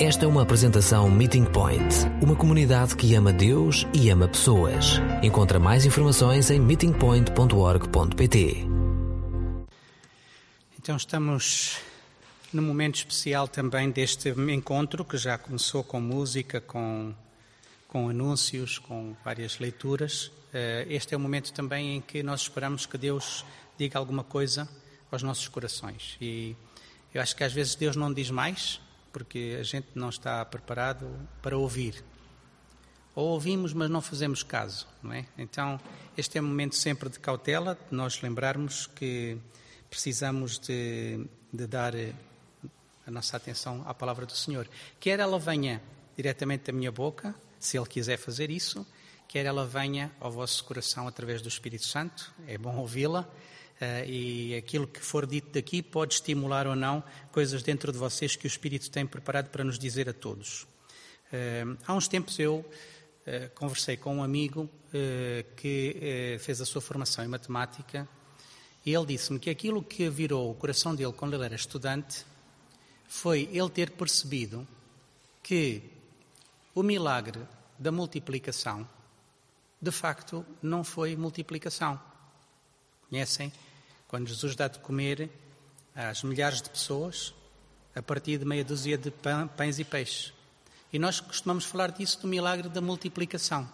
Esta é uma apresentação Meeting Point, uma comunidade que ama Deus e ama pessoas. Encontra mais informações em meetingpoint.org.pt. Então estamos num momento especial também deste encontro que já começou com música, com, com anúncios, com várias leituras. Eh, este é o momento também em que nós esperamos que Deus diga alguma coisa aos nossos corações. E eu acho que às vezes Deus não diz mais, porque a gente não está preparado para ouvir. Ou ouvimos, mas não fazemos caso, não é? Então, este é um momento sempre de cautela, de nós lembrarmos que precisamos de, de dar a nossa atenção à palavra do Senhor. Quer ela venha diretamente da minha boca, se Ele quiser fazer isso, quer ela venha ao vosso coração através do Espírito Santo, é bom ouvi-la, e aquilo que for dito daqui pode estimular ou não coisas dentro de vocês que o Espírito tem preparado para nos dizer a todos. Uh, há uns tempos eu uh, conversei com um amigo que fez a sua formação em matemática e ele disse-me que aquilo que virou o coração dele quando ele era estudante foi ele ter percebido que o milagre da multiplicação de facto não foi multiplicação. Conhecem? Quando Jesus dá de comer às milhares de pessoas, a partir de meia dúzia de pães e peixes. E nós costumamos falar disso do milagre da multiplicação.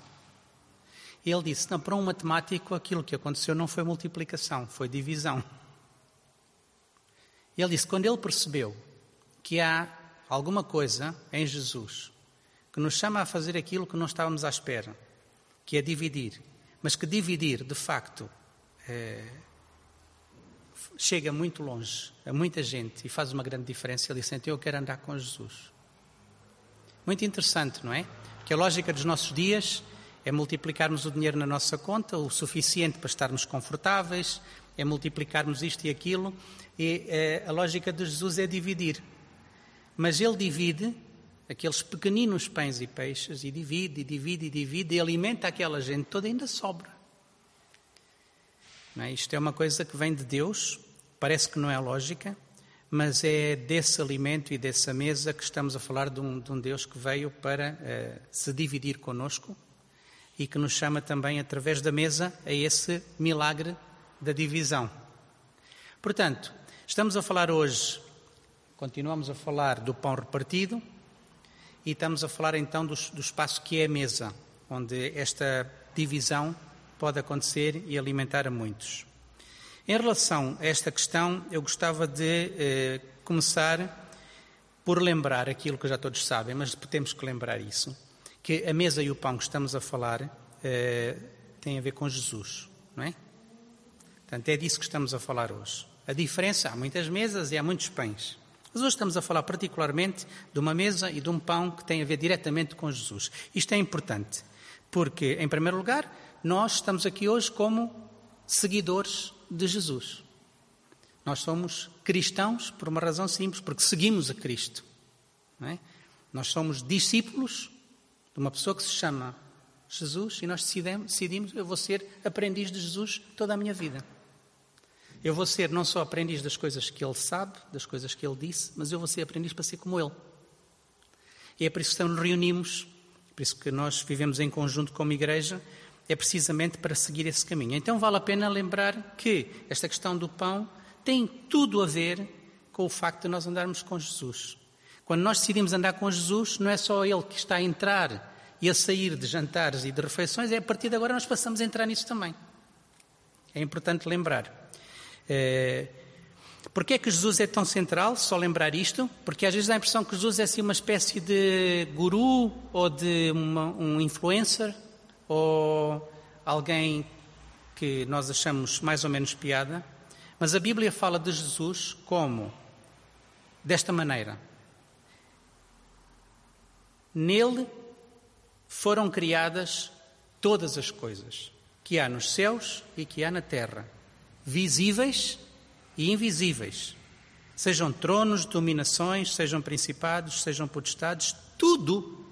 Ele disse: não, para um matemático aquilo que aconteceu não foi multiplicação, foi divisão. Ele disse: quando ele percebeu que há alguma coisa em Jesus que nos chama a fazer aquilo que não estávamos à espera, que é dividir, mas que dividir, de facto, é, chega muito longe a muita gente e faz uma grande diferença. Ele disse: então eu quero andar com Jesus. Muito interessante, não é? Que a lógica dos nossos dias é multiplicarmos o dinheiro na nossa conta, o suficiente para estarmos confortáveis, é multiplicarmos isto e aquilo, e é, a lógica de Jesus é dividir. Mas ele divide aqueles pequeninos pães e peixes, e divide, e divide, e divide, e alimenta aquela gente toda, ainda sobra. É? Isto é uma coisa que vem de Deus, parece que não é lógica, mas é desse alimento e dessa mesa que estamos a falar de um, de um Deus que veio para uh, se dividir conosco e que nos chama também, através da mesa, a esse milagre da divisão. Portanto, estamos a falar hoje, continuamos a falar do pão repartido e estamos a falar então do, do espaço que é a mesa, onde esta divisão pode acontecer e alimentar a muitos. Em relação a esta questão, eu gostava de eh, começar por lembrar aquilo que já todos sabem, mas temos que lembrar isso, que a mesa e o pão que estamos a falar eh, têm a ver com Jesus, não é? Portanto, é disso que estamos a falar hoje. A diferença, há muitas mesas e há muitos pães. Mas hoje estamos a falar particularmente de uma mesa e de um pão que tem a ver diretamente com Jesus. Isto é importante, porque, em primeiro lugar, nós estamos aqui hoje como seguidores de Jesus. Nós somos cristãos por uma razão simples, porque seguimos a Cristo. É? Nós somos discípulos de uma pessoa que se chama Jesus e nós decidimos, eu vou ser aprendiz de Jesus toda a minha vida. Eu vou ser não só aprendiz das coisas que ele sabe, das coisas que ele disse, mas eu vou ser aprendiz para ser como ele. E é por isso que nos reunimos, por isso que nós vivemos em conjunto como igreja, é precisamente para seguir esse caminho. Então vale a pena lembrar que esta questão do pão tem tudo a ver com o facto de nós andarmos com Jesus. Quando nós decidimos andar com Jesus, não é só Ele que está a entrar e a sair de jantares e de refeições, é a partir de agora nós passamos a entrar nisso também. É importante lembrar. É... Porquê é que Jesus é tão central? Só lembrar isto? Porque às vezes dá a impressão que Jesus é assim uma espécie de guru ou de uma, um influencer ou alguém que nós achamos mais ou menos piada, mas a Bíblia fala de Jesus como desta maneira: Nele foram criadas todas as coisas que há nos céus e que há na terra, visíveis e invisíveis. Sejam tronos, dominações, sejam principados, sejam potestades, tudo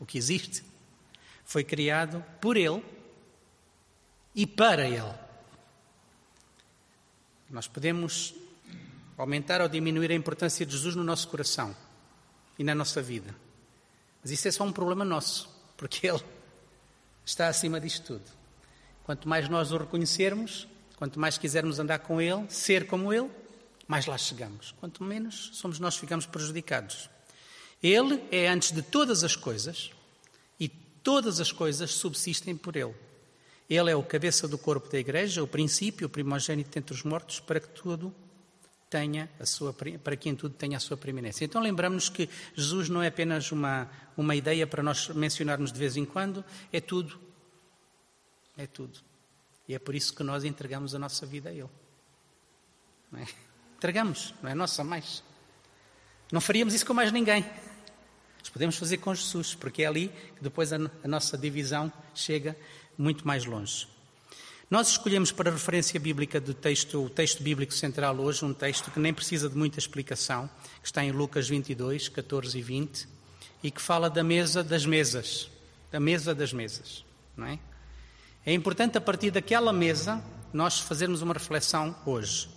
o que existe foi criado por Ele e para Ele. Nós podemos aumentar ou diminuir a importância de Jesus no nosso coração, e na nossa vida. Mas isso é só um problema nosso, porque Ele está acima disto tudo. Quanto mais nós o reconhecermos, quanto mais quisermos andar com Ele, ser como Ele, mais lá chegamos. Quanto menos somos nós ficamos prejudicados. Ele é antes de todas as coisas todas as coisas subsistem por Ele. Ele é o cabeça do corpo da Igreja, o princípio, o primogênito entre os mortos, para que tudo tenha a sua, para que em tudo tenha a sua preeminência. Então lembramos que Jesus não é apenas uma, uma ideia para nós mencionarmos de vez em quando, é tudo. É tudo. E é por isso que nós entregamos a nossa vida a Ele. Não é? Entregamos, não é nossa mais. Não faríamos isso com mais ninguém. Podemos fazer com Jesus, porque é ali que depois a, a nossa divisão chega muito mais longe. Nós escolhemos para referência bíblica do texto, o texto bíblico central hoje, um texto que nem precisa de muita explicação, que está em Lucas 22, 14 e 20, e que fala da mesa das mesas, da mesa das mesas, não é? É importante a partir daquela mesa nós fazermos uma reflexão hoje.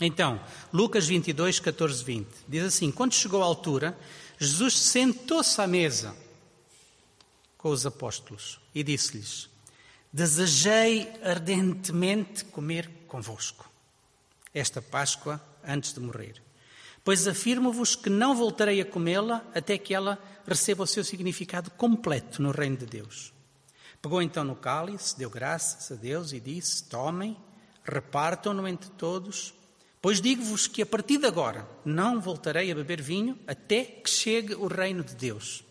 Então, Lucas 22, 14, 20, diz assim: Quando chegou a altura, Jesus sentou-se à mesa com os apóstolos e disse-lhes: Desejei ardentemente comer convosco esta Páscoa antes de morrer. Pois afirmo-vos que não voltarei a comê-la até que ela receba o seu significado completo no reino de Deus. Pegou então no cálice, deu graças a Deus e disse: Tomem, repartam-no entre todos, pois digo-vos que a partir de agora não voltarei a beber vinho até que chegue o reino de Deus.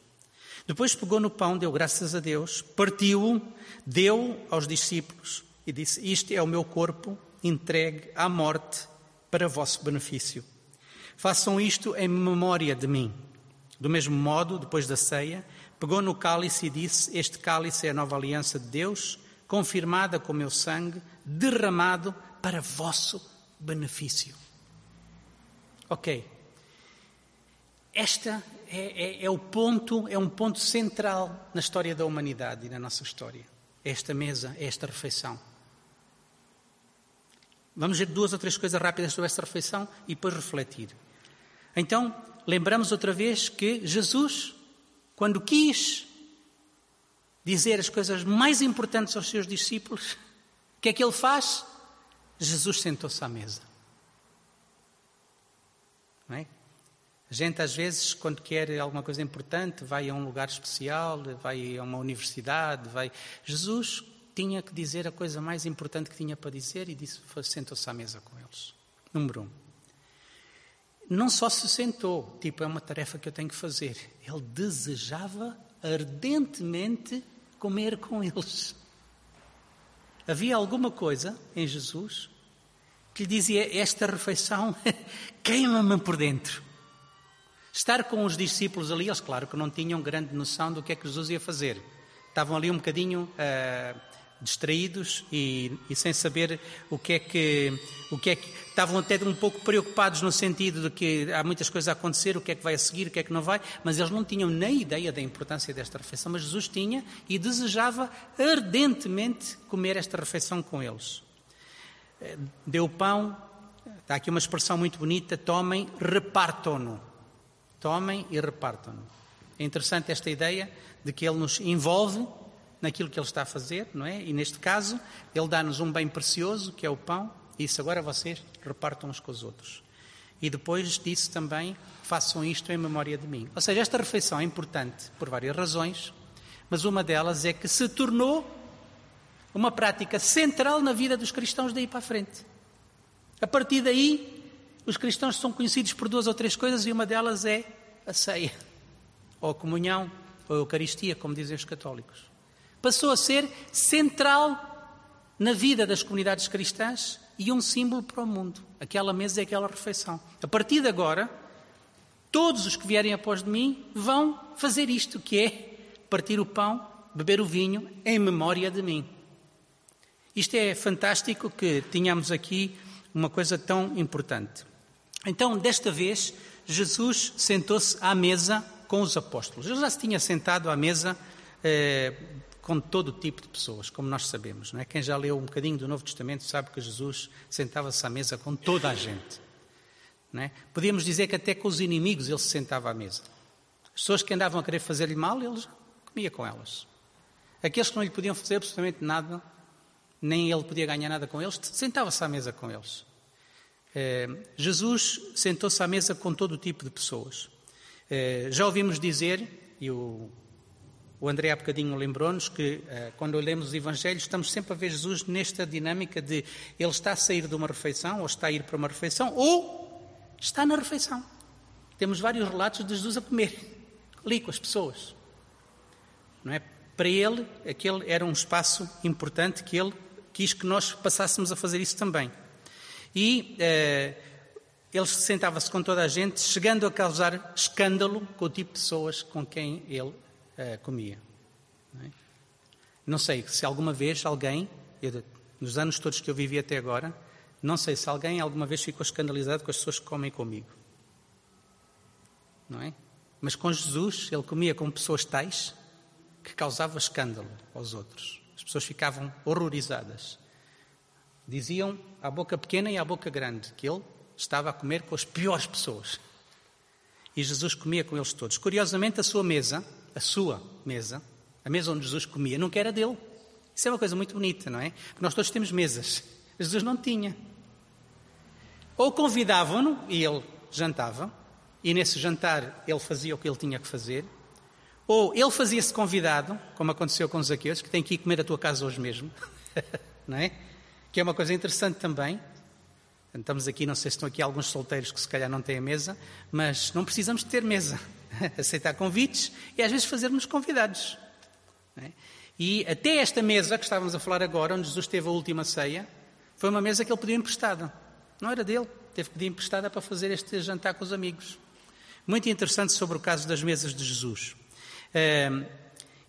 Depois pegou no pão, deu graças a Deus, partiu-o, deu aos discípulos e disse: Isto é o meu corpo entregue à morte para vosso benefício. Façam isto em memória de mim. Do mesmo modo, depois da ceia, pegou no cálice e disse: Este cálice é a nova aliança de Deus, confirmada com meu sangue, derramado para vosso benefício. Ok. Esta é, é, é, o ponto, é um ponto central na história da humanidade e na nossa história. É esta mesa, é esta refeição. Vamos ver duas ou três coisas rápidas sobre esta refeição e depois refletir. Então, lembramos outra vez que Jesus, quando quis dizer as coisas mais importantes aos seus discípulos, o que é que ele faz? Jesus sentou-se à mesa. Não é? A gente, às vezes, quando quer alguma coisa importante, vai a um lugar especial, vai a uma universidade, vai. Jesus tinha que dizer a coisa mais importante que tinha para dizer e disse: sentou-se à mesa com eles. Número um. Não só se sentou, tipo, é uma tarefa que eu tenho que fazer. Ele desejava ardentemente comer com eles. Havia alguma coisa em Jesus que lhe dizia: Esta refeição queima-me por dentro. Estar com os discípulos ali, eles, claro, que não tinham grande noção do que é que Jesus ia fazer. Estavam ali um bocadinho uh, distraídos e, e, sem saber o que é que. O que é que estavam até um pouco preocupados no sentido de que há muitas coisas a acontecer, o que é que vai a seguir, o que é que não vai, mas eles não tinham nem ideia da importância desta refeição. Mas Jesus tinha e desejava ardentemente comer esta refeição com eles. Eh, deu pão, está aqui uma expressão muito bonita: tomem, repartam-no. Tomem e repartam-no. É interessante esta ideia de que ele nos envolve naquilo que ele está a fazer, não é? E neste caso, ele dá-nos um bem precioso, que é o pão, e isso agora vocês repartam uns com os outros. E depois disse também: façam isto em memória de mim. Ou seja, esta refeição é importante por várias razões, mas uma delas é que se tornou uma prática central na vida dos cristãos daí para a frente. A partir daí, os cristãos são conhecidos por duas ou três coisas e uma delas é a ceia, ou a comunhão, ou a Eucaristia, como dizem os católicos. Passou a ser central na vida das comunidades cristãs e um símbolo para o mundo. Aquela mesa e aquela refeição. A partir de agora, todos os que vierem após de mim vão fazer isto, que é partir o pão, beber o vinho em memória de mim. Isto é fantástico que tenhamos aqui uma coisa tão importante. Então, desta vez, Jesus sentou-se à mesa com os apóstolos. Ele já se tinha sentado à mesa eh, com todo tipo de pessoas, como nós sabemos. Não é? Quem já leu um bocadinho do Novo Testamento sabe que Jesus sentava-se à mesa com toda a gente. é? Podíamos dizer que até com os inimigos ele se sentava à mesa. As pessoas que andavam a querer fazer-lhe mal, ele comia com elas. Aqueles que não lhe podiam fazer absolutamente nada, nem ele podia ganhar nada com eles, sentava-se à mesa com eles. Eh, Jesus sentou-se à mesa com todo o tipo de pessoas. Eh, já ouvimos dizer, e o, o André há bocadinho lembrou-nos, que eh, quando lemos os Evangelhos estamos sempre a ver Jesus nesta dinâmica de ele está a sair de uma refeição, ou está a ir para uma refeição, ou está na refeição. Temos vários relatos de Jesus a comer, ali com as pessoas. Não é? Para ele, aquele era um espaço importante que ele quis que nós passássemos a fazer isso também. E eh, ele sentava-se com toda a gente, chegando a causar escândalo com o tipo de pessoas com quem ele eh, comia. Não, é? não, sei se alguma vez alguém, eu, nos anos todos que eu vivi até agora, não sei se alguém alguma vez ficou escandalizado com as pessoas que comem comigo. Não é? Mas com Jesus, ele comia com pessoas tais que causavam escândalo aos outros. As pessoas ficavam horrorizadas. Diziam à boca pequena e à boca grande que ele estava a comer com as piores pessoas. E Jesus comia com eles todos. Curiosamente, a sua mesa, a sua mesa, a mesa onde Jesus comia, nunca era dele. Isso é uma coisa muito bonita, não é? Porque nós todos temos mesas. Jesus não tinha. Ou convidavam-no e ele jantava, e nesse jantar ele fazia o que ele tinha que fazer, ou ele fazia-se convidado, como aconteceu com os Zaqueus, que tem que ir comer a tua casa hoje mesmo, não é? Que é uma coisa interessante também. Estamos aqui, não sei se estão aqui alguns solteiros que se calhar não têm a mesa, mas não precisamos de ter mesa. Aceitar convites e às vezes fazermos convidados. É? E até esta mesa que estávamos a falar agora, onde Jesus teve a última ceia, foi uma mesa que ele pediu emprestada. Não era dele, teve que pedir emprestada para fazer este jantar com os amigos. Muito interessante sobre o caso das mesas de Jesus.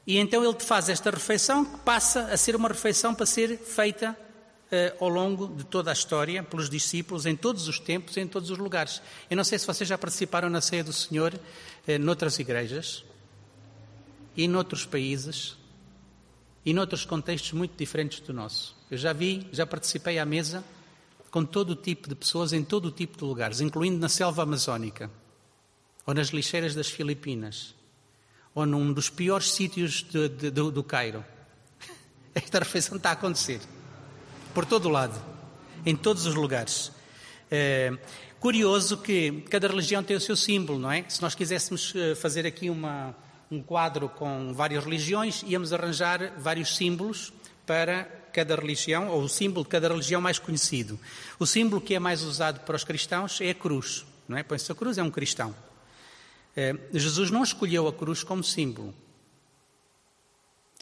E então ele faz esta refeição que passa a ser uma refeição para ser feita eh, ao longo de toda a história pelos discípulos, em todos os tempos, em todos os lugares. Eu não sei se vocês já participaram na ceia do Senhor eh, noutras igrejas e noutros países e noutros contextos muito diferentes do nosso. Eu já vi, já participei à mesa com todo o tipo de pessoas em todo o tipo de lugares, incluindo na selva amazónica ou nas lixeiras das Filipinas ou num dos piores sítios de, de, do, do Cairo. Esta refeição está a acontecer. Por todo o lado. Em todos os lugares. É, curioso que cada religião tem o seu símbolo, não é? Se nós quiséssemos eh, fazer aqui uma, um quadro com várias religiões, íamos arranjar vários símbolos para cada religião, ou o símbolo de cada religião mais conhecido. O símbolo que é mais usado para os cristãos é a cruz, não é? Põe-se a cruz, é um cristão. É, Jesus não escolheu a cruz como símbolo.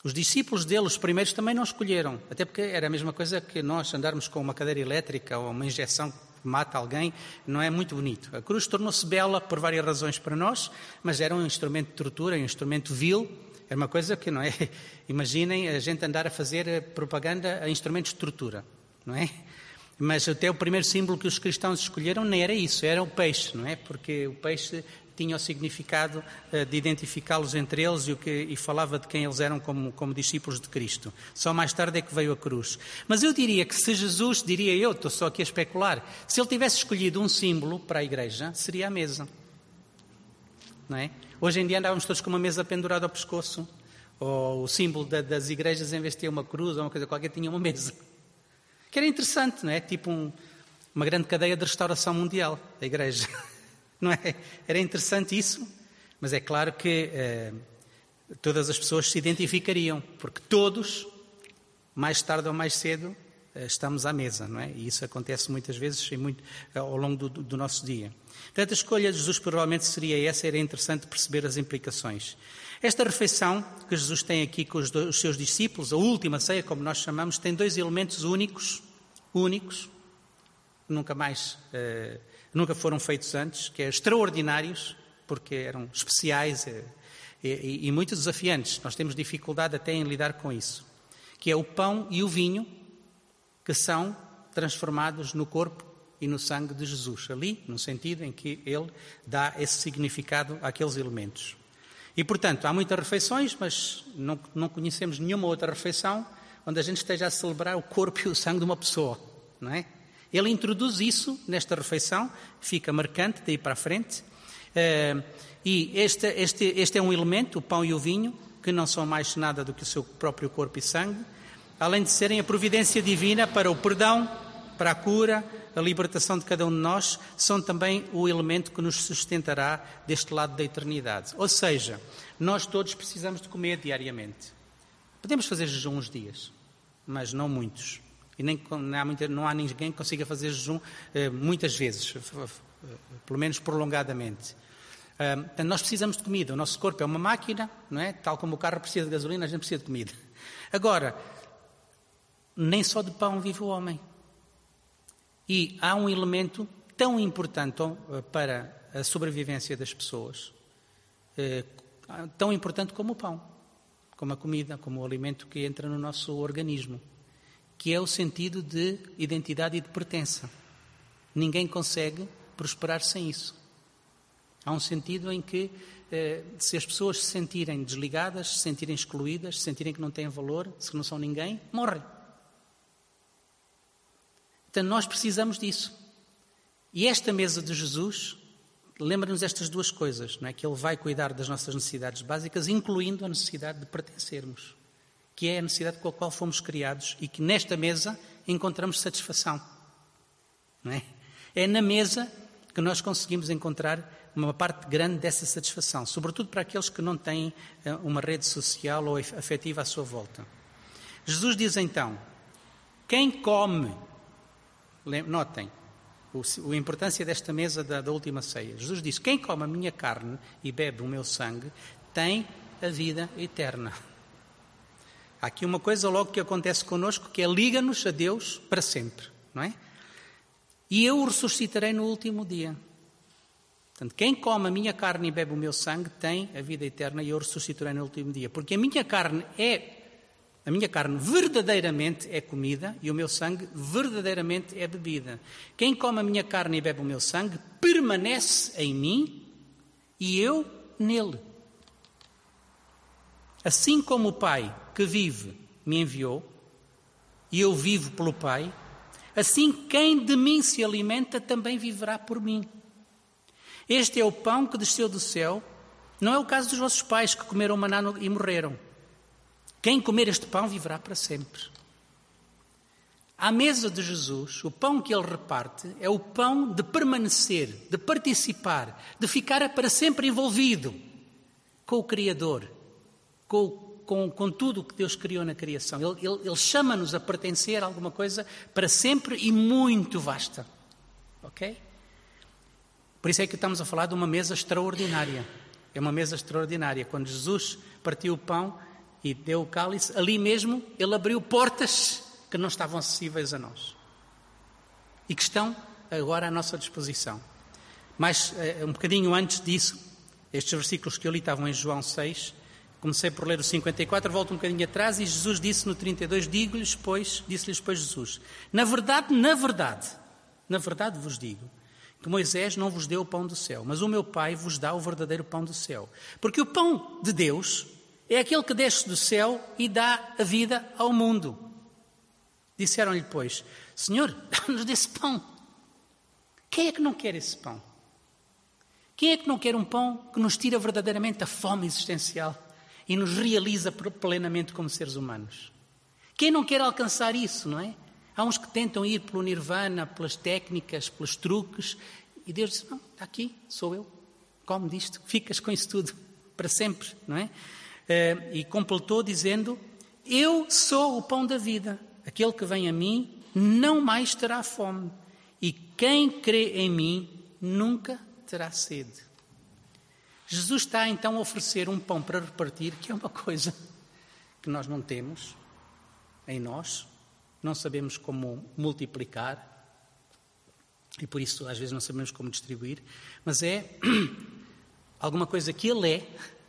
Os discípulos dele, os primeiros, também não escolheram, até porque era a mesma coisa que nós andarmos com uma cadeira elétrica ou uma injeção que mata alguém, não é muito bonito. A cruz tornou-se bela por várias razões para nós, mas era um instrumento de tortura, um instrumento vil, era uma coisa que não é. Imaginem a gente andar a fazer propaganda a instrumentos de tortura, não é? Mas até o primeiro símbolo que os cristãos escolheram nem era isso, era o peixe, não é? Porque o peixe tinha o significado uh, de identificá-los entre eles e, o que, e, falava de quem eles eram como, como, discípulos de Cristo. Só mais tarde é que veio a cruz. Mas eu diria que se Jesus, diria eu, estou só aqui a especular, se ele tivesse escolhido um símbolo para a igreja, seria a mesa. Não é? Hoje em dia andávamos todos com uma mesa pendurada ao pescoço, ou o símbolo da, das igrejas, em vez de ter uma cruz ou uma coisa qualquer, tinha uma mesa. Que era interessante, não é? Tipo um, uma grande cadeia de restauração mundial, a igreja. Não é? Era interessante isso, mas é claro que eh, todas as pessoas se identificariam, porque todos, mais tarde ou mais cedo, eh, estamos à mesa, não é? E isso acontece muitas vezes muito, eh, ao longo do, do, nosso dia. Portanto, a escolha de Jesus provavelmente seria essa, era interessante perceber as implicações. Esta refeição que Jesus tem aqui com os, os seus discípulos, a última ceia, como nós chamamos, tem dois elementos únicos, únicos, nunca mais eh, nunca foram feitos antes, que é extraordinários, porque eram especiais e, e, e muito desafiantes. Nós temos dificuldade até em lidar com isso, que é o pão e o vinho que são transformados no corpo e no sangue de Jesus, ali, no sentido em que ele dá esse significado àqueles elementos. E, portanto, há muitas refeições, mas não, não conhecemos nenhuma outra refeição onde a gente esteja a celebrar o corpo e o sangue de uma pessoa, não é? Ele introduz isso nesta refeição, fica marcante daí para a frente. Uh, e este, este, este é um elemento, o pão e o vinho, que não são mais nada do que o seu próprio corpo e sangue, além de serem a providência divina para o perdão, para a cura, a libertação de cada um de nós, são também o elemento que nos sustentará deste lado da eternidade. Ou seja, nós todos precisamos de comer diariamente. Podemos fazer jejum uns dias, mas não muitos. E nem, não, há muita, não há ninguém que consiga fazer jejum eh, muitas vezes, pelo menos prolongadamente. Uh, nós precisamos de comida. O nosso corpo é uma máquina, não é? Tal como o carro precisa de gasolina, a gente precisa de comida. Agora, nem só de pão vive o homem. E há um elemento tão importante para a sobrevivência das pessoas, eh, tão importante como o pão, como a comida, como o alimento que entra no nosso organismo, que é o sentido de identidade e de pertença. Ninguém consegue prosperar sem isso. Há um sentido em que, eh, se as pessoas se sentirem desligadas, se sentirem excluídas, se sentirem que não têm valor, se não são ninguém, morrem. Então nós precisamos disso. E esta mesa de Jesus lembra-nos estas duas coisas, não é? Que Ele vai cuidar das nossas necessidades básicas, incluindo a necessidade de pertencermos, que é a necessidade com a qual fomos criados e que nesta mesa encontramos satisfação. É? é na mesa que nós conseguimos encontrar uma parte grande dessa satisfação, sobretudo para aqueles que não têm eh, uma rede social ou afetiva à sua volta. Jesus diz então: quem come Notem a importância desta mesa da, da última ceia. Jesus disse: Quem come a minha carne e bebe o meu sangue tem a vida eterna. Há aqui uma coisa logo que acontece connosco que é liga-nos a Deus para sempre, não é? E eu o ressuscitarei no último dia. Portanto, quem come a minha carne e bebe o meu sangue tem a vida eterna e eu ressuscitarei no último dia. Porque a minha carne é a minha carne verdadeiramente é comida e o meu sangue verdadeiramente é bebida. Quem come a minha carne e bebe o meu sangue permanece em mim e eu nele. Assim como o Pai que vive me enviou e eu vivo pelo Pai, assim quem de mim se alimenta também viverá por mim. Este é o pão que desceu do céu. Não é o caso dos vossos pais que comeram maná e morreram. Quem comer este pão viverá para sempre. À mesa de Jesus, o pão que ele reparte é o pão de permanecer, de participar, de ficar para sempre envolvido com o Criador, com, com, com tudo o que Deus criou na criação. Ele, ele, ele chama-nos a pertencer a alguma coisa para sempre e muito vasta. Ok? Por isso é que estamos a falar de uma mesa extraordinária. É uma mesa extraordinária. Quando Jesus partiu o pão, e deu o cálice, ali mesmo ele abriu portas que não estavam acessíveis a nós e que estão agora à nossa disposição. Mas eh, um bocadinho antes disso, estes versículos que eu li estavam em João 6, comecei por ler o 54, volto um bocadinho atrás e Jesus disse no 32, digo-lhes, pois, disse-lhes, pois, Jesus, na verdade, na verdade, na verdade vos digo, que Moisés não vos deu o pão do céu, mas o meu Pai vos dá o verdadeiro pão do céu. Porque o pão de Deus é aquele que desce do céu e dá a vida ao mundo. Disseram-lhe, pois, Senhor, dá-nos desse pão. Quem é que não quer esse pão? Quem é que não quer um pão que nos tira verdadeiramente a fome existencial e nos realiza plenamente como seres humanos? Quem não quer alcançar isso, não é? Há uns que tentam ir pelo nirvana, pelas técnicas, pelos truques, e Deus diz: Não, está aqui, sou eu, come disto, ficas com isso tudo para sempre, não é? Eh, e completou dizendo: Eu sou o pão da vida. Aquele que vem a mim não mais terá fome, e quem crê em mim nunca terá sede. Jesus está então a oferecer um pão para repartir, que é uma coisa que nós não temos em nós, não sabemos como multiplicar e por isso às vezes não sabemos como distribuir, mas é alguma coisa que Ele é,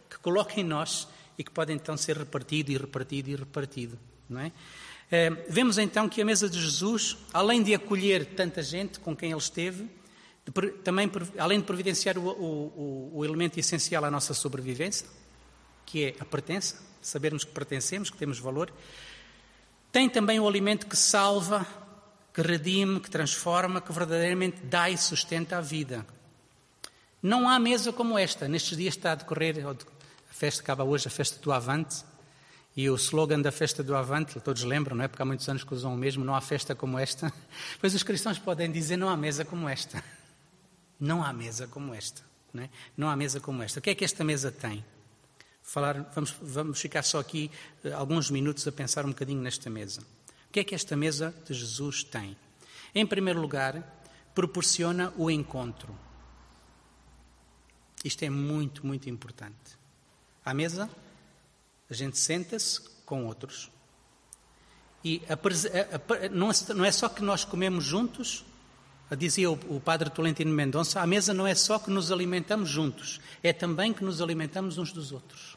que coloca em nós e que pode então ser repartido e repartido e repartido. Não é? É, vemos então que a mesa de Jesus, além de acolher tanta gente com quem ele esteve, de, também além de providenciar o, o, o, elemento essencial à nossa sobrevivência, que é a pertença, sabermos que pertencemos, que temos valor, tem também o alimento que salva, que redime, que transforma, que verdadeiramente dá e sustenta a vida. Não há mesa como esta. Nestes dias está a decorrer, a festa acaba hoje, a festa do Avante. E o slogan da festa do Avante, todos lembram, não é? Porque há muitos anos que usam o mesmo, não há festa como esta. Pois os cristãos podem dizer, não há mesa como esta. Não há mesa como esta. Não, é? não há mesa como esta. O que é que esta mesa tem? Falar, vamos, vamos ficar só aqui uh, alguns minutos a pensar um bocadinho nesta mesa. O que é que esta mesa de Jesus tem? Em primeiro lugar, proporciona o encontro. Isto é muito, muito importante. À mesa, a gente senta-se com outros. E a, a, não, é, não é só que nós comemos juntos, dizia o, padre Tolentino Mendonça, a mesa não é só que nos alimentamos juntos, é também que nos alimentamos uns dos outros.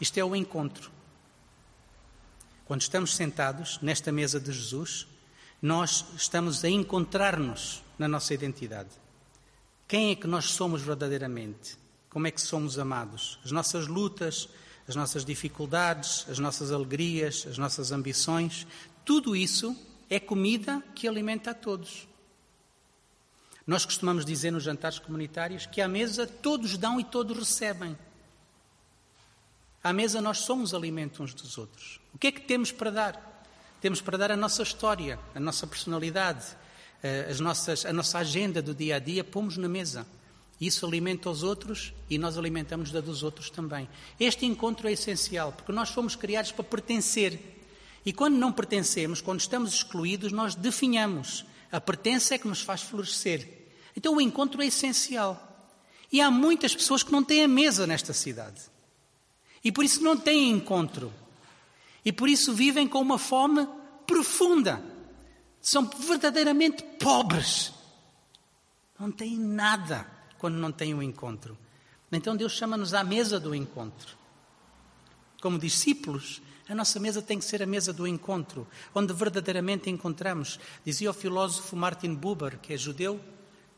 Isto é o encontro. Quando estamos sentados nesta mesa de Jesus, nós estamos a encontrar-nos na nossa identidade. Quem é que nós somos verdadeiramente? Como é que somos amados? As nossas lutas, as nossas dificuldades, as nossas alegrias, as nossas ambições, tudo isso é comida que alimenta a todos. Nós costumamos dizer nos jantares comunitários que à mesa todos dão e todos recebem. À mesa nós somos alimento uns dos outros. O que é que temos para dar? Temos para dar a nossa história, a nossa personalidade, eh, as nossas, a nossa agenda do dia a dia, pomos na mesa. Isso alimenta os outros e nós alimentamos da dos outros também. Este encontro é essencial, porque nós fomos criados para pertencer. E quando não pertencemos, quando estamos excluídos, nós definhamos. A pertença é que nos faz florescer. Então o encontro é essencial. E há muitas pessoas que não têm a mesa nesta cidade. E por isso não têm encontro. E por isso vivem com uma fome profunda. São verdadeiramente pobres. Não têm nada quando não têm o um encontro. Então Deus chama-nos à mesa do encontro. Como discípulos, a nossa mesa tem que ser a mesa do encontro, onde verdadeiramente encontramos. Dizia o filósofo Martin Buber, que é judeu,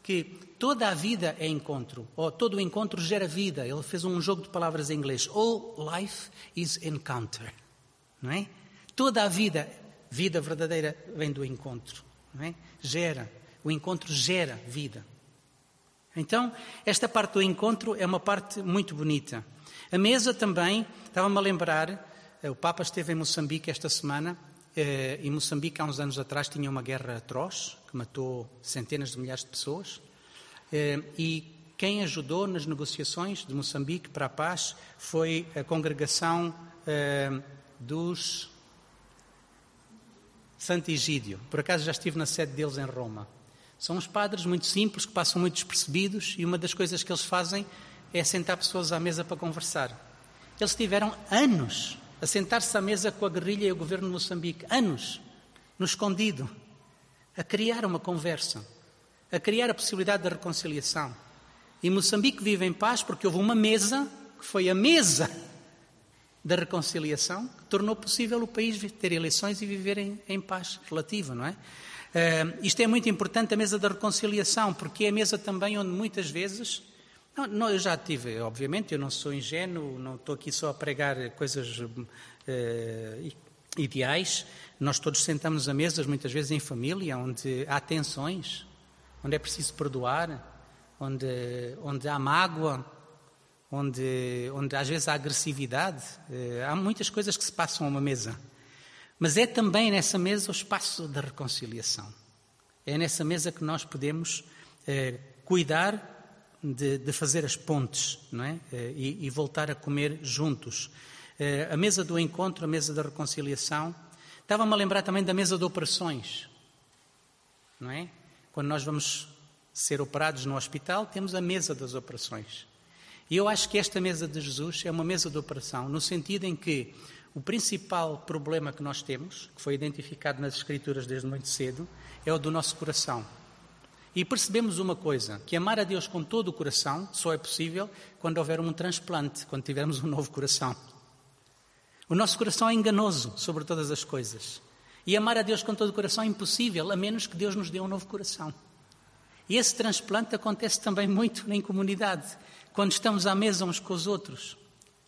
que toda a vida é encontro, ou todo o encontro gera vida. Ele fez um jogo de palavras em inglês. All life is encounter. Não é? Toda a vida, vida verdadeira, vem do encontro. Não é? Gera. O encontro gera vida. Então, esta parte do encontro é uma parte muito bonita. A mesa também, estava-me a lembrar, o Papa esteve em Moçambique esta semana, eh, e Moçambique há uns anos atrás tinha uma guerra atroz, que matou centenas de milhares de pessoas, eh, e quem ajudou nas negociações de Moçambique para a paz foi a congregação dos Santo Egídio. Por acaso já estive na sede deles em Roma. São uns padres muito simples, que passam muito despercebidos, e uma das coisas que eles fazem é sentar pessoas à mesa para conversar. Eles tiveram anos a sentar-se à mesa com a guerrilha e o governo de Moçambique, anos, no escondido, a criar uma conversa, a criar a possibilidade da reconciliação. E Moçambique vive em paz porque houve uma mesa, que foi a mesa da reconciliação, que tornou possível o país ter eleições e viver em, em paz relativa, não é? Uh, isto é muito importante, a mesa da reconciliação, porque é a mesa também onde muitas vezes. Não, não, eu já tive, obviamente, eu não sou ingênuo, não estou aqui só a pregar coisas uh, ideais. Nós todos sentamos à mesa, muitas vezes em família, onde há tensões, onde é preciso perdoar, onde, onde há mágoa, onde, onde às vezes há agressividade. Uh, há muitas coisas que se passam a uma mesa. Mas é também nessa mesa o espaço da reconciliação. É nessa mesa que nós podemos eh, cuidar de, de, fazer as pontes não é? Eh, e, e, voltar a comer juntos. Eh, a mesa do encontro, a mesa da reconciliação. Estava-me a lembrar também da mesa de operações. Não é? Quando nós vamos ser operados no hospital, temos a mesa das operações. E eu acho que esta mesa de Jesus é uma mesa de operação, no sentido em que o principal problema que nós temos, que foi identificado nas Escrituras desde muito cedo, é o do nosso coração. E percebemos uma coisa: que amar a Deus com todo o coração só é possível quando houver um transplante, quando tivermos um novo coração. O nosso coração é enganoso sobre todas as coisas. E amar a Deus com todo o coração é impossível, a menos que Deus nos dê um novo coração. E esse transplante acontece também muito em comunidade, quando estamos à mesa uns com os outros.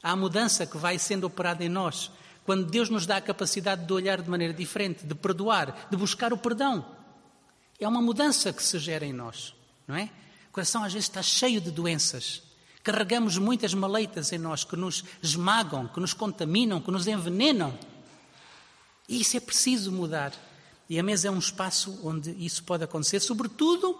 Há a mudança que vai sendo operada em nós quando Deus nos dá a capacidade de olhar de maneira diferente, de perdoar, de buscar o perdão. É uma mudança que se gera em nós, não é? O coração às vezes está cheio de doenças. Carregamos muitas maleitas em nós que nos esmagam, que nos contaminam, que nos envenenam. E isso é preciso mudar. E a mesa é um espaço onde isso pode acontecer, sobretudo,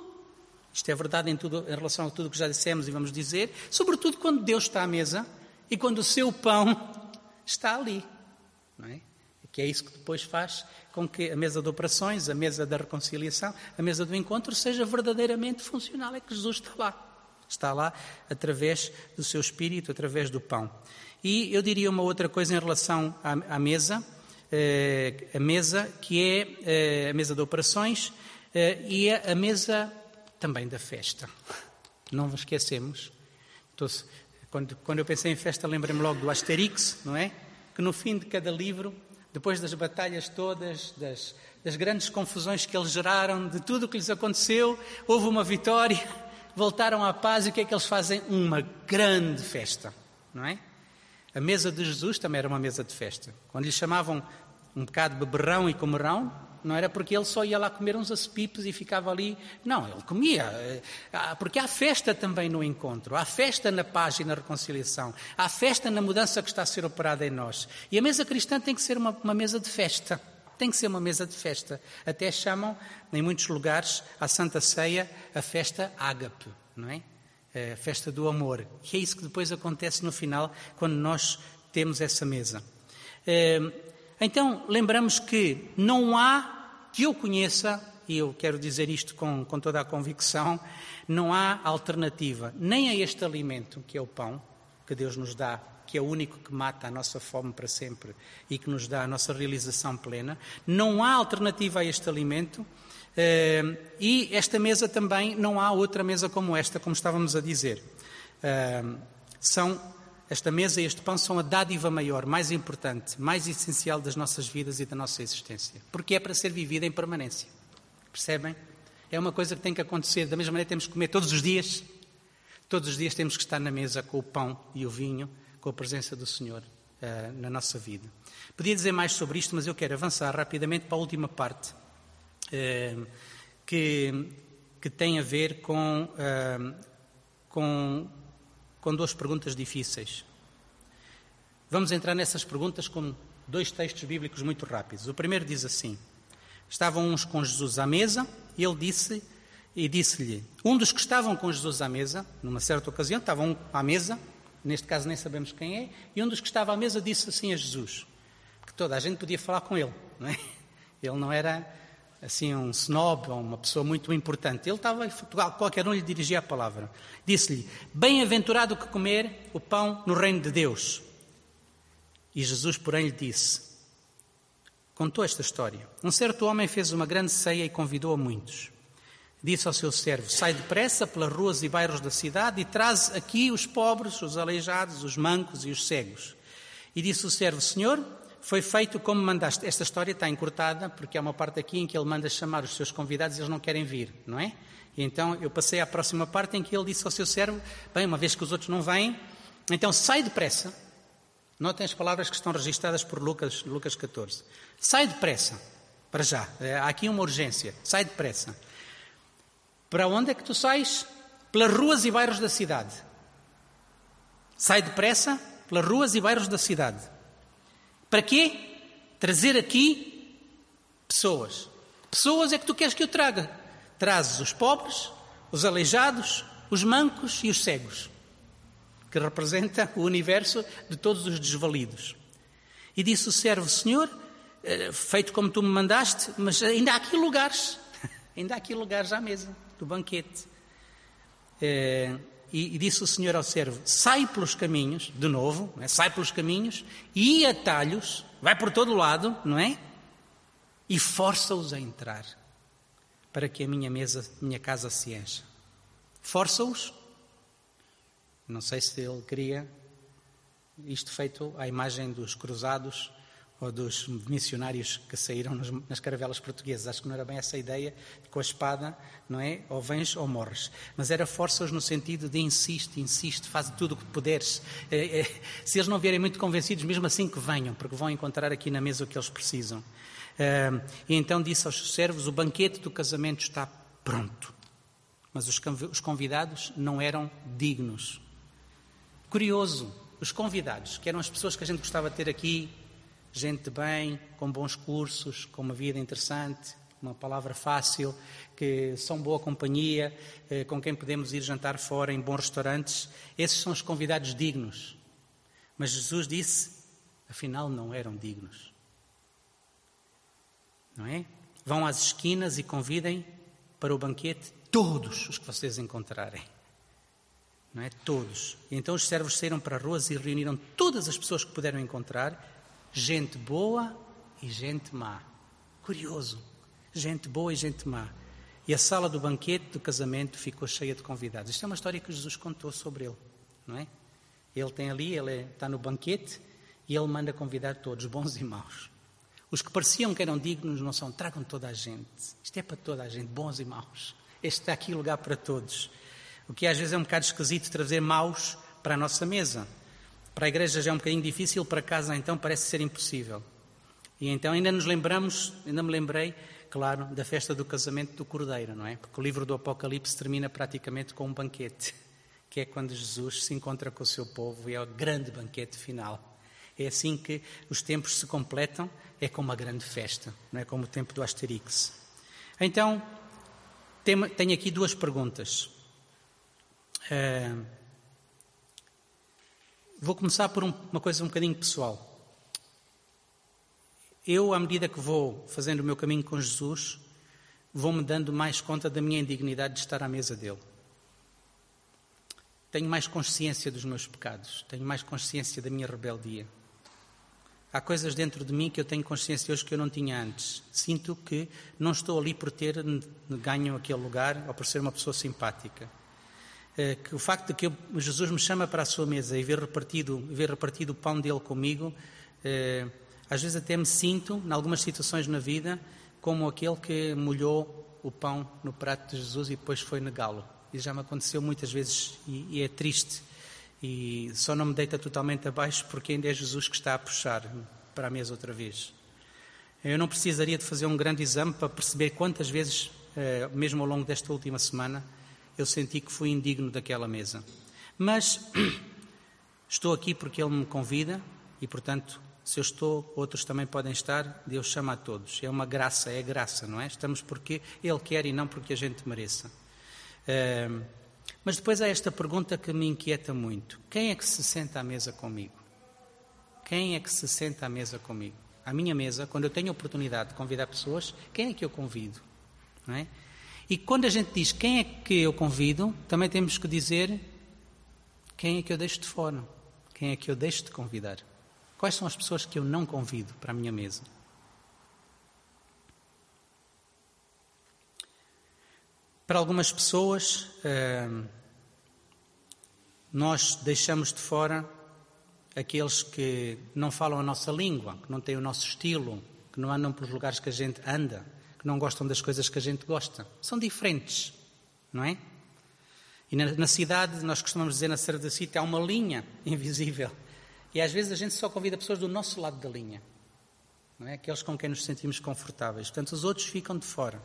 isto é verdade em, tudo, em relação a tudo o que já dissemos e vamos dizer, sobretudo quando Deus está à mesa e quando o seu pão está ali. Não é? Que é isso que depois faz com que a mesa de operações, a mesa da reconciliação, a mesa do encontro seja verdadeiramente funcional. É que Jesus está lá. Está lá através do seu espírito, através do pão. E eu diria uma outra coisa em relação à, à mesa, eh, a mesa que é eh, a mesa de operações eh, e é a mesa também da festa. Não nos esquecemos. Então, quando, quando eu pensei em festa, lembrei-me logo do Asterix, não é? Que no fim de cada livro depois das batalhas todas, das, das grandes confusões que eles geraram, de tudo o que lhes aconteceu, houve uma vitória, voltaram à paz e o que é que eles fazem? Uma grande festa, não é? A mesa de Jesus também era uma mesa de festa. Quando lhe chamavam um bocado beberrão e comerão, não era porque ele só ia lá comer uns acepipes e ficava ali. Não, ele comia. Eh, ah, porque há festa também no encontro, há festa na paz e na reconciliação, há festa na mudança que está a ser operada em nós. E a mesa cristã tem que ser uma, uma mesa de festa. Tem que ser uma mesa de festa. Até chamam, em muitos lugares, a Santa Ceia a festa ágape, não é? A festa do amor. E é isso que depois acontece no final, quando nós temos essa mesa. Eh, então, lembramos que não há, que eu conheça, e eu quero dizer isto com, com toda a convicção, não há alternativa nem a este alimento, que é o pão, que Deus nos dá, que é o único que mata a nossa fome para sempre e que nos dá a nossa realização plena. Não há alternativa a este alimento. Uh, e esta mesa também, não há outra mesa como esta, como estávamos a dizer. Uh, são esta mesa e este pão são a dádiva maior, mais importante, mais essencial das nossas vidas e da nossa existência. Porque é para ser vivida em permanência. Percebem? É uma coisa que tem que acontecer. Da mesma maneira, temos que comer todos os dias. Todos os dias temos que estar na mesa com o pão e o vinho, com a presença do Senhor uh, na nossa vida. Podia dizer mais sobre isto, mas eu quero avançar rapidamente para a última parte, uh, que, que tem a ver com, uh, com com duas perguntas difíceis. Vamos entrar nessas perguntas com dois textos bíblicos muito rápidos. O primeiro diz assim: Estavam uns com Jesus à mesa e ele disse e disse-lhe: Um dos que estavam com Jesus à mesa, numa certa ocasião, estavam à mesa, neste caso nem sabemos quem é, e um dos que estava à mesa disse assim a Jesus, que toda a gente podia falar com ele, não é? Ele não era assim um snob uma pessoa muito importante. Ele estava em Portugal, qualquer um lhe dirigia a palavra. Disse-lhe: Bem-aventurado que comer o pão no reino de Deus. E Jesus, porém, lhe disse: Contou esta história. Um certo homem fez uma grande ceia e convidou a muitos. Disse ao seu servo: Sai depressa pelas ruas e bairros da cidade e traz aqui os pobres, os aleijados, os mancos e os cegos. E disse o servo: Senhor, foi feito como mandaste. Esta história está encurtada, porque há uma parte aqui em que ele manda chamar os seus convidados e eles não querem vir, não é? E então eu passei à próxima parte em que ele disse ao seu servo: Bem, uma vez que os outros não vêm, então sai depressa. Notem as palavras que estão registradas por Lucas, Lucas 14. Sai depressa, para já. É, há aqui uma urgência. Sai depressa. Para onde é que tu sais? Pelas ruas e bairros da cidade. Sai depressa pelas ruas e bairros da cidade para quê? Trazer aqui pessoas. Pessoas é que tu queres que eu traga. Trazes os pobres, os aleijados, os mancos e os cegos, que representa o universo de todos os desvalidos. E disse o servo, Senhor, eh, feito como tu me mandaste, mas ainda há aqui lugares, ainda há aqui lugares à mesa do banquete. E, e, disse o Senhor ao servo: sai pelos caminhos, de novo, é? sai pelos caminhos e atalhos, vai por todo lado, não é? E força-os a entrar, para que a minha mesa, minha casa se encha. Força-os. Não sei se ele queria isto feito à imagem dos cruzados, ou dos missionários que saíram nas, nas, caravelas portuguesas. Acho que não era bem essa ideia de com a espada, não é? Ou vens ou morres. Mas era força-os no sentido de insiste, insiste, faz tudo o que puderes. É, é, se eles não vierem muito convencidos, mesmo assim que venham, porque vão encontrar aqui na mesa o que eles precisam. É, e então disse aos servos: o banquete do casamento está pronto. Mas os, os convidados não eram dignos. Curioso, os convidados, que eram as pessoas que a gente gostava de ter aqui, gente de bem, com bons cursos, com uma vida interessante, uma palavra fácil, que são boa companhia, eh, com quem podemos ir jantar fora em bons restaurantes. Esses são os convidados dignos. Mas Jesus disse, afinal, não eram dignos. Não é? Vão às esquinas e convidem para o banquete todos os que vocês encontrarem. Não é? Todos. E então os servos saíram para as ruas e reuniram todas as pessoas que puderam encontrar gente boa e gente má. Curioso. Gente boa e gente má. E a sala do banquete do casamento ficou cheia de convidados. Isto é uma história que Jesus contou sobre ele, não é? Ele tem ali, ele é, está no banquete e ele manda convidar todos, bons e maus. Os que pareciam que eram dignos não são, tragam toda a gente. Isto é para toda a gente, bons e maus. Este está aqui lugar para todos. O que às vezes é um bocado esquisito trazer maus para a nossa mesa. Para a igreja já é um bocadinho difícil, para casa então parece ser impossível. E então ainda nos lembramos, ainda me lembrei, claro, da festa do casamento do Cordeiro, não é? Porque o livro do Apocalipse termina praticamente com um banquete, que é quando Jesus se encontra com o seu povo e é o grande banquete final. É assim que os tempos se completam, é como uma grande festa, não é como o tempo do Asterix. Então, tenho aqui duas perguntas. Uh, Vou começar por um, uma coisa um bocadinho pessoal. Eu, à medida que vou fazendo o meu caminho com Jesus, vou-me dando mais conta da minha indignidade de estar à mesa dele. Tenho mais consciência dos meus pecados, tenho mais consciência da minha rebeldia. Há coisas dentro de mim que eu tenho consciência hoje que eu não tinha antes. Sinto que não estou ali por ter ganho aquele lugar ou por ser uma pessoa simpática. Eh, que o facto de que Jesus me chama para a sua mesa e ver repartido, ver repartido o pão dele comigo, eh, às vezes até me sinto, em algumas situações na vida, como aquele que molhou o pão no prato de Jesus e depois foi negá-lo. Isso já me aconteceu muitas vezes e, e, é triste. E só não me deita totalmente abaixo porque ainda é Jesus que está a puxar para a mesa outra vez. Eu não precisaria de fazer um grande exame para perceber quantas vezes, eh, mesmo ao longo desta última semana, eu senti que fui indigno daquela mesa. Mas estou aqui porque Ele me convida e, portanto, se eu estou, outros também podem estar, Deus chama a todos. É uma graça, é graça, não é? Estamos porque Ele quer e não porque a gente mereça. Mas depois há esta pergunta que me inquieta muito: quem é que se senta à mesa comigo? Quem é que se senta à mesa comigo? À minha mesa, quando eu tenho a oportunidade de convidar pessoas, quem é que eu convido? Não é? E quando a gente diz quem é que eu convido, também temos que dizer quem é que eu deixo de fora, quem é que eu deixo de convidar. Quais são as pessoas que eu não convido para a minha mesa? Para algumas pessoas, hum, nós deixamos de fora aqueles que não falam a nossa língua, que não têm o nosso estilo, que não andam pelos lugares que a gente anda que não gostam das coisas que a gente gosta. São diferentes, não é? E na, na cidade, nós costumamos dizer na Serra da City, há uma linha invisível. E às vezes a gente só convida pessoas do nosso lado da linha, não é? Aqueles com quem nos sentimos confortáveis. Portanto, os outros ficam de fora.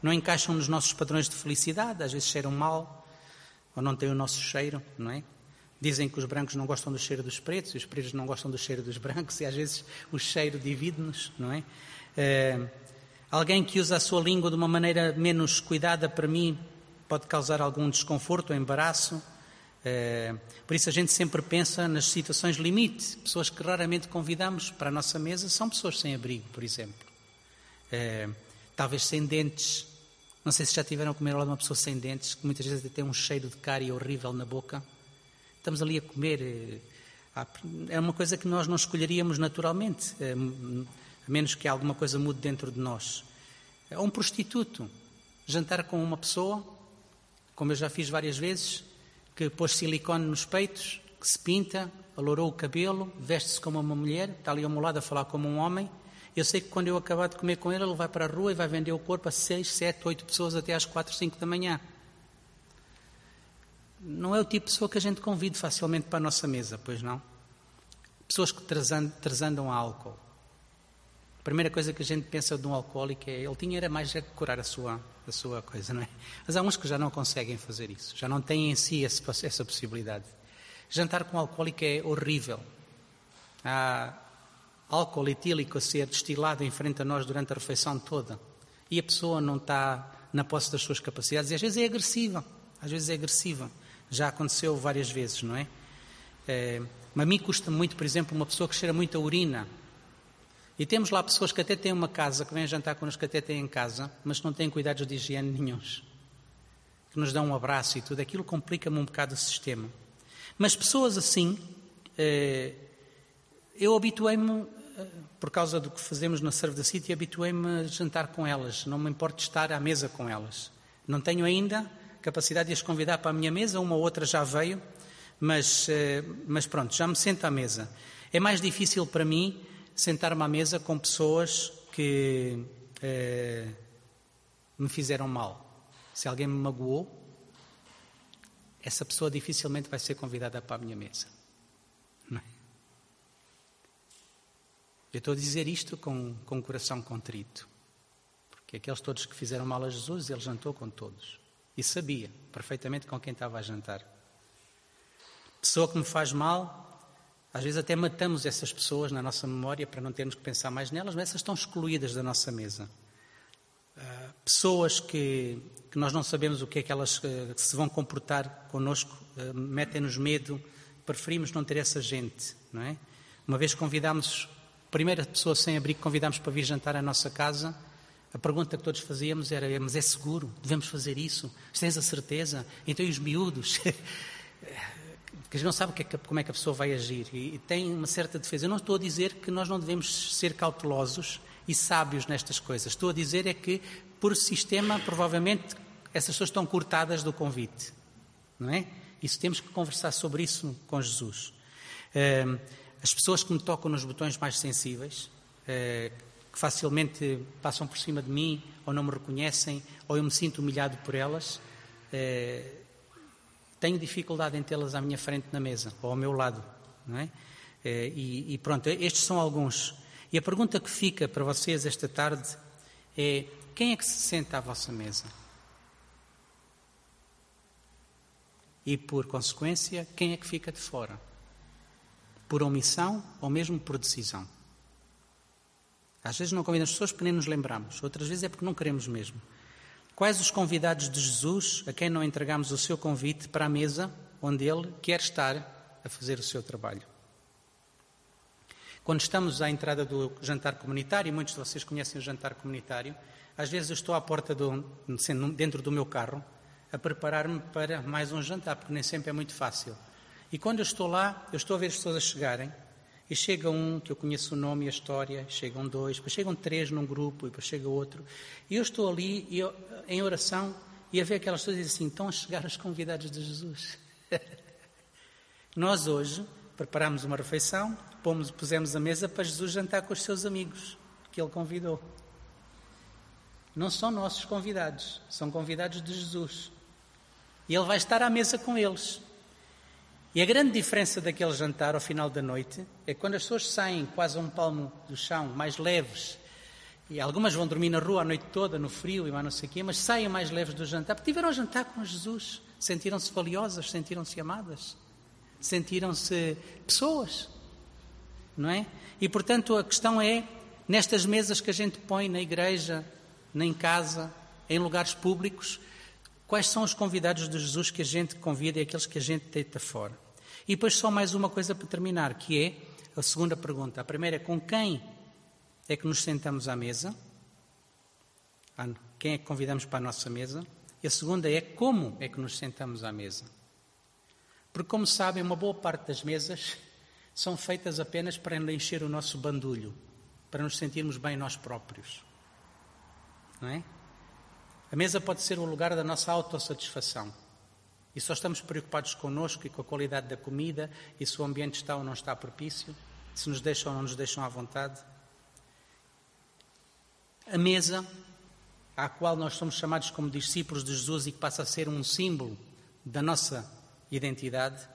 Não encaixam nos nossos padrões de felicidade, às vezes cheiram mal, ou não têm o nosso cheiro, não é? Dizem que os brancos não gostam do cheiro dos pretos, e os pretos não gostam do cheiro dos brancos, e às vezes o cheiro divide-nos, não é? é Alguém que usa a sua língua de uma maneira menos cuidada, para mim, pode causar algum desconforto ou embaraço. É, por isso a gente sempre pensa nas situações limite. Pessoas que raramente convidamos para a nossa mesa são pessoas sem abrigo, por exemplo. É, talvez sem dentes. Não sei se já tiveram a comer ao lado de uma pessoa sem dentes, que muitas vezes tem um cheiro de cárie horrível na boca. Estamos ali a comer. É, é uma coisa que nós não escolheríamos naturalmente menos que alguma coisa mude dentro de nós. É um prostituto. Jantar com uma pessoa, como eu já fiz várias vezes, que pôs silicone nos peitos que se pinta, alourou o cabelo, veste-se como uma mulher, está ali ao meu lado a falar como um homem. Eu sei que quando eu acabar de comer com ele, ele vai para a rua e vai vender o corpo a seis, sete, oito pessoas até às quatro, cinco da manhã. Não é o tipo de pessoa que a gente convide facilmente para a nossa mesa, pois não? Pessoas que transandam a álcool. A primeira coisa que a gente pensa de um alcoólico é ele tinha era mais é curar a sua, a sua coisa, não é? Mas há uns que já não conseguem fazer isso, já não têm em si esse, essa possibilidade. Jantar com alcoólico é horrível. Há álcool etílico a ser destilado em frente a nós durante a refeição toda e a pessoa não está na posse das suas capacidades e às vezes é agressiva, às vezes é agressiva. Já aconteceu várias vezes, não é? é mas a mim custa muito, por exemplo, uma pessoa que cheira muito a urina e temos lá pessoas que até têm uma casa, que vêm jantar connosco, que até têm em casa, mas não têm cuidados de higiene nenhums. Que nos dão um abraço e tudo. Aquilo complica-me um bocado o sistema. Mas pessoas assim, eh, eu habituei-me, eh, por causa do que fazemos na Serve the City, habituei-me a jantar com elas. Não me importo estar à mesa com elas. Não tenho ainda capacidade de as convidar para a minha mesa, uma ou outra já veio, mas, eh, mas pronto, já me sento à mesa. É mais difícil para mim sentar-me à mesa com pessoas que eh, me fizeram mal. Se alguém me magoou, essa pessoa dificilmente vai ser convidada para a minha mesa. É? Eu estou a dizer isto com, com o coração contrito. Porque aqueles todos que fizeram mal a Jesus, ele jantou com todos. E sabia perfeitamente com quem estava a jantar. Pessoa que me faz mal, às vezes até matamos essas pessoas na nossa memória para não termos que pensar mais nelas, mas essas estão excluídas da nossa mesa. Uh, pessoas que, que, nós não sabemos o que é que elas uh, se vão comportar connosco, uh, metem-nos medo, preferimos não ter essa gente, não é? Uma vez convidámos, primeira pessoa sem abrigo que convidámos para vir jantar à nossa casa, a pergunta que todos fazíamos era: mas é seguro? Devemos fazer isso? Tens a certeza? Então e os miúdos? que a gente não sabe é como é que a pessoa vai agir e, tem uma certa defesa. Eu não estou a dizer que nós não devemos ser cautelosos e sábios nestas coisas. Estou a dizer é que, por sistema, provavelmente essas pessoas estão cortadas do convite, não é? Isso temos que conversar sobre isso com Jesus. As pessoas que me tocam nos botões mais sensíveis, uh, que facilmente passam por cima de mim ou não me reconhecem ou eu me sinto humilhado por elas, uh, tenho dificuldade em tê-las à minha frente na mesa ou ao meu lado, não é? Eh, e, e pronto, estes são alguns. E a pergunta que fica para vocês esta tarde é: quem é que se senta à vossa mesa? E por consequência, quem é que fica de fora? Por omissão ou mesmo por decisão? Às vezes não convidamos pessoas porque nem nos lembramos, outras vezes é porque não queremos mesmo. Quais os convidados de Jesus a quem não entregamos o seu convite para a mesa onde ele quer estar a fazer o seu trabalho? Quando estamos à entrada do jantar comunitário, muitos de vocês conhecem o jantar comunitário, às vezes eu estou à porta do, dentro do meu carro a preparar-me para mais um jantar, porque nem sempre é muito fácil. E quando eu estou lá, eu estou a ver as pessoas a chegarem e chega um que eu conheço o nome e a história, chegam dois, depois chegam três num grupo, e depois chega outro. E eu estou ali eu, em oração e a ver aquelas pessoas e assim: estão a chegar os convidados de Jesus. Nós hoje preparamos uma refeição, pomos, pusemos a mesa para Jesus jantar com os seus amigos que ele convidou. Não são nossos convidados, são convidados de Jesus. E ele vai estar à mesa com eles. E a grande diferença daquele jantar ao final da noite é que quando as pessoas saem quase a um palmo do chão, mais leves, e algumas vão dormir na rua a noite toda, no frio e mais não sei o quê, mas saem mais leves do jantar, porque tiveram a jantar com Jesus, sentiram-se valiosas, sentiram-se amadas, sentiram-se pessoas, não é? E portanto a questão é, nestas mesas que a gente põe na igreja, em casa, em lugares públicos, Quais são os convidados de Jesus que a gente convida e aqueles que a gente deita fora? E depois só mais uma coisa para terminar, que é a segunda pergunta. A primeira é com quem é que nos sentamos à mesa? Ah, quem é que convidamos para a nossa mesa? E a segunda é como é que nos sentamos à mesa? Porque, como sabem, uma boa parte das mesas são feitas apenas para encher o nosso bandulho, para nos sentirmos bem nós próprios. Não é? A mesa pode ser o lugar da nossa autossatisfação. E só estamos preocupados connosco e com a qualidade da comida e se o ambiente está ou não está propício, se nos deixam ou não nos deixam à vontade. A mesa, à qual nós somos chamados como discípulos de Jesus e que passa a ser um símbolo da nossa identidade,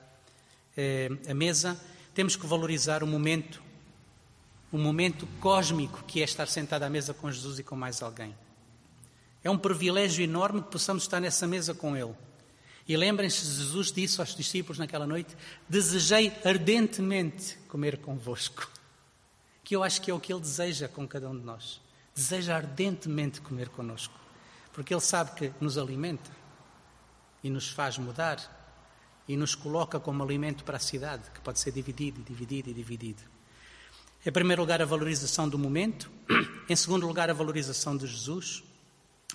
é, a mesa, temos que valorizar o momento, o momento cósmico que é estar sentado à mesa com Jesus e com mais alguém. É um privilégio enorme que possamos estar nessa mesa com Ele. E lembrem-se, Jesus disse aos discípulos naquela noite: Desejei ardentemente comer convosco. Que eu acho que é o que Ele deseja com cada um de nós. Deseja ardentemente comer connosco. Porque Ele sabe que nos alimenta e nos faz mudar e nos coloca como alimento para a cidade, que pode ser dividido e dividido e dividido. Em primeiro lugar, a valorização do momento. Em segundo lugar, a valorização de Jesus.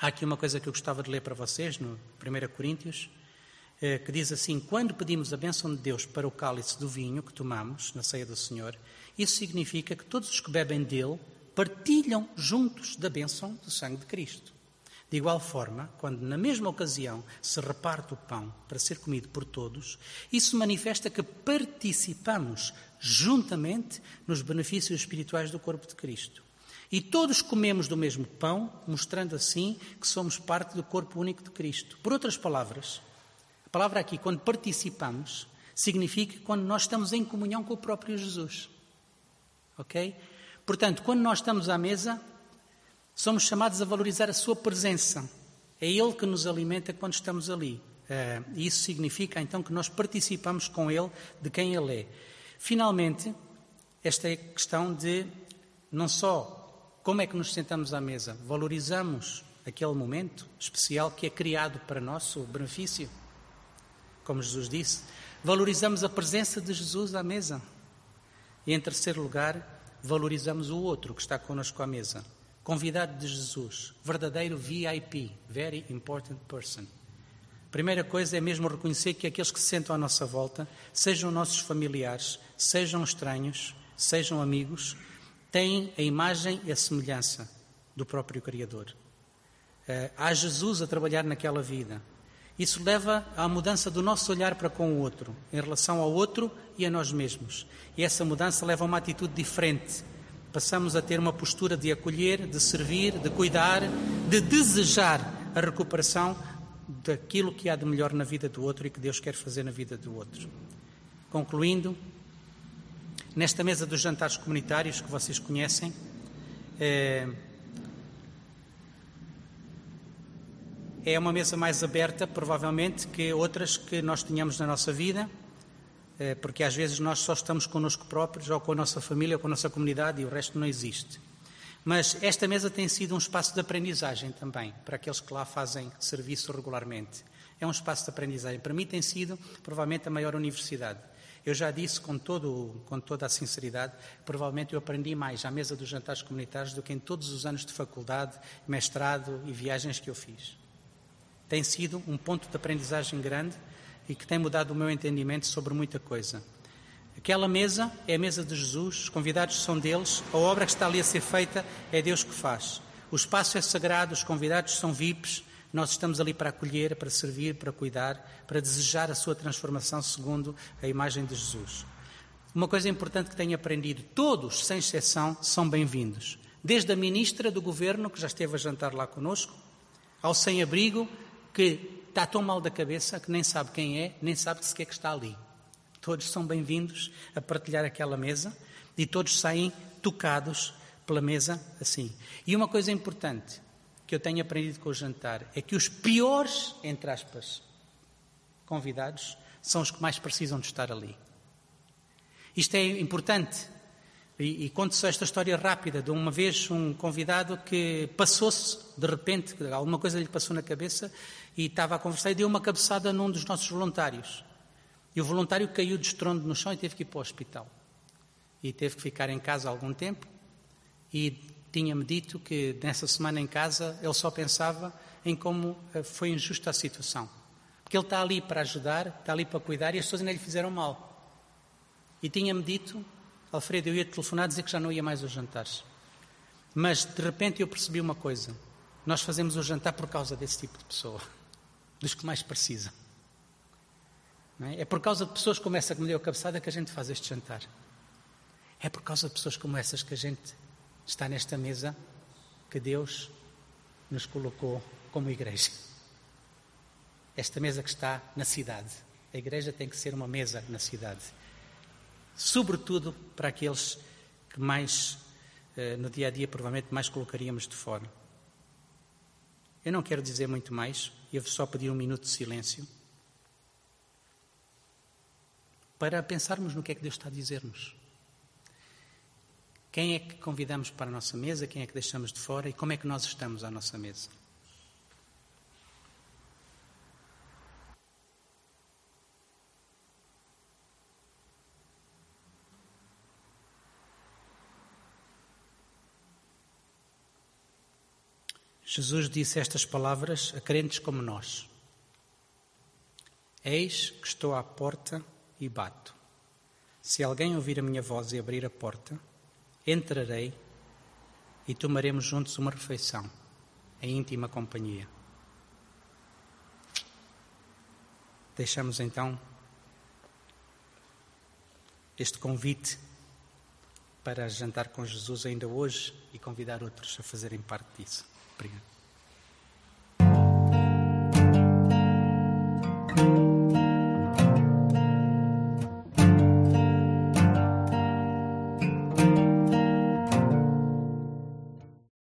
Há aqui uma coisa que eu gostava de ler para vocês, no 1 Coríntios, eh, que diz assim: Quando pedimos a bênção de Deus para o cálice do vinho que tomamos na ceia do Senhor, isso significa que todos os que bebem dele partilham juntos da bênção do sangue de Cristo. De igual forma, quando na mesma ocasião se reparte o pão para ser comido por todos, isso manifesta que participamos juntamente nos benefícios espirituais do corpo de Cristo. E todos comemos do mesmo pão, mostrando assim que somos parte do corpo único de Cristo. Por outras palavras, a palavra aqui, quando participamos, significa quando nós estamos em comunhão com o próprio Jesus. Ok? Portanto, quando nós estamos à mesa, Somos chamados a valorizar a sua presença. É Ele que nos alimenta quando estamos ali. Uh, isso significa então que nós participamos com Ele de quem Ele é. Finalmente, esta é a questão de não só como é que nos sentamos à mesa, valorizamos aquele momento especial que é criado para nosso benefício. Como Jesus disse, valorizamos a presença de Jesus à mesa. E em terceiro lugar, valorizamos o outro que está connosco à mesa. Convidado de Jesus, verdadeiro VIP, Very Important Person. Primeira coisa é mesmo reconhecer que aqueles que se sentam à nossa volta, sejam nossos familiares, sejam estranhos, sejam amigos, têm a imagem e a semelhança do próprio Criador. Uh, há Jesus a trabalhar naquela vida. Isso leva à mudança do nosso olhar para com o outro, em relação ao outro e a nós mesmos. E essa mudança leva a uma atitude diferente, Passamos a ter uma postura de acolher, de servir, de cuidar, de desejar a recuperação daquilo que há de melhor na vida do outro e que Deus quer fazer na vida do outro. Concluindo, nesta mesa dos jantares comunitários que vocês conhecem, é, é uma mesa mais aberta, provavelmente, que outras que nós tínhamos na nossa vida eh, porque às vezes nós só estamos connosco próprios, ou com a nossa família, ou com a nossa comunidade, e o resto não existe. Mas esta mesa tem sido um espaço de aprendizagem também, para aqueles que lá fazem serviço regularmente. É um espaço de aprendizagem. Para mim tem sido, provavelmente, a maior universidade. Eu já disse com, todo, com toda a sinceridade, provavelmente eu aprendi mais à mesa dos jantares comunitários do que em todos os anos de faculdade, mestrado e viagens que eu fiz. Tem sido um ponto de aprendizagem grande e que tem mudado o meu entendimento sobre muita coisa. Aquela mesa é a mesa de Jesus, os convidados são deles, a obra que está ali a ser feita é Deus que faz. O espaço é sagrado, os convidados são VIPs, nós estamos ali para acolher, para servir, para cuidar, para desejar a sua transformação segundo a imagem de Jesus. Uma coisa importante que tenho aprendido: todos, sem exceção, são bem-vindos. Desde a ministra do governo, que já esteve a jantar lá conosco, ao sem-abrigo, que está tão mal da cabeça que nem sabe quem é, nem sabe sequer que está ali. Todos são bem-vindos a partilhar aquela mesa e todos saem tocados pela mesa assim. E uma coisa importante que eu tenho aprendido com o jantar é que os piores, entre aspas, convidados são os que mais precisam de estar ali. Isto é importante. E, e conto só esta história rápida de uma vez um convidado que passou-se, de repente, alguma coisa lhe passou na cabeça e estava a conversar e deu uma cabeçada num dos nossos voluntários. E o voluntário caiu de estrondo no chão e teve que ir para o hospital. E teve que ficar em casa algum tempo. E tinha-me dito que nessa semana em casa ele só pensava em como eh, foi injusta a situação. Porque ele está ali para ajudar, está ali para cuidar e as pessoas ainda lhe fizeram mal. E tinha-me dito, Alfredo, eu ia telefonar dizer que já não ia mais aos jantares. Mas de repente eu percebi uma coisa: nós fazemos o jantar por causa desse tipo de pessoa dos que mais precisam. É? é? por causa de pessoas como essa que me deu a cabeçada que a gente faz este jantar. É por causa de pessoas como essas que a gente está nesta mesa que Deus nos colocou como igreja. Esta mesa que está na cidade. A igreja tem que ser uma mesa na cidade. Sobretudo para aqueles que mais, eh, no dia a dia, provavelmente mais colocaríamos de fora. Eu não quero dizer muito mais, eu vou só pedir um minuto de silêncio para pensarmos no que é que Deus está a dizer-nos. Quem é que convidamos para a nossa mesa, quem é que deixamos de fora e como é que nós estamos à nossa mesa? Jesus disse estas palavras a crentes como nós: Eis que estou à porta e bato. Se alguém ouvir a minha voz e abrir a porta, entrarei e tomaremos juntos uma refeição, em íntima companhia. Deixamos então este convite para jantar com Jesus ainda hoje e convidar outros a fazerem parte disso. Obrigado.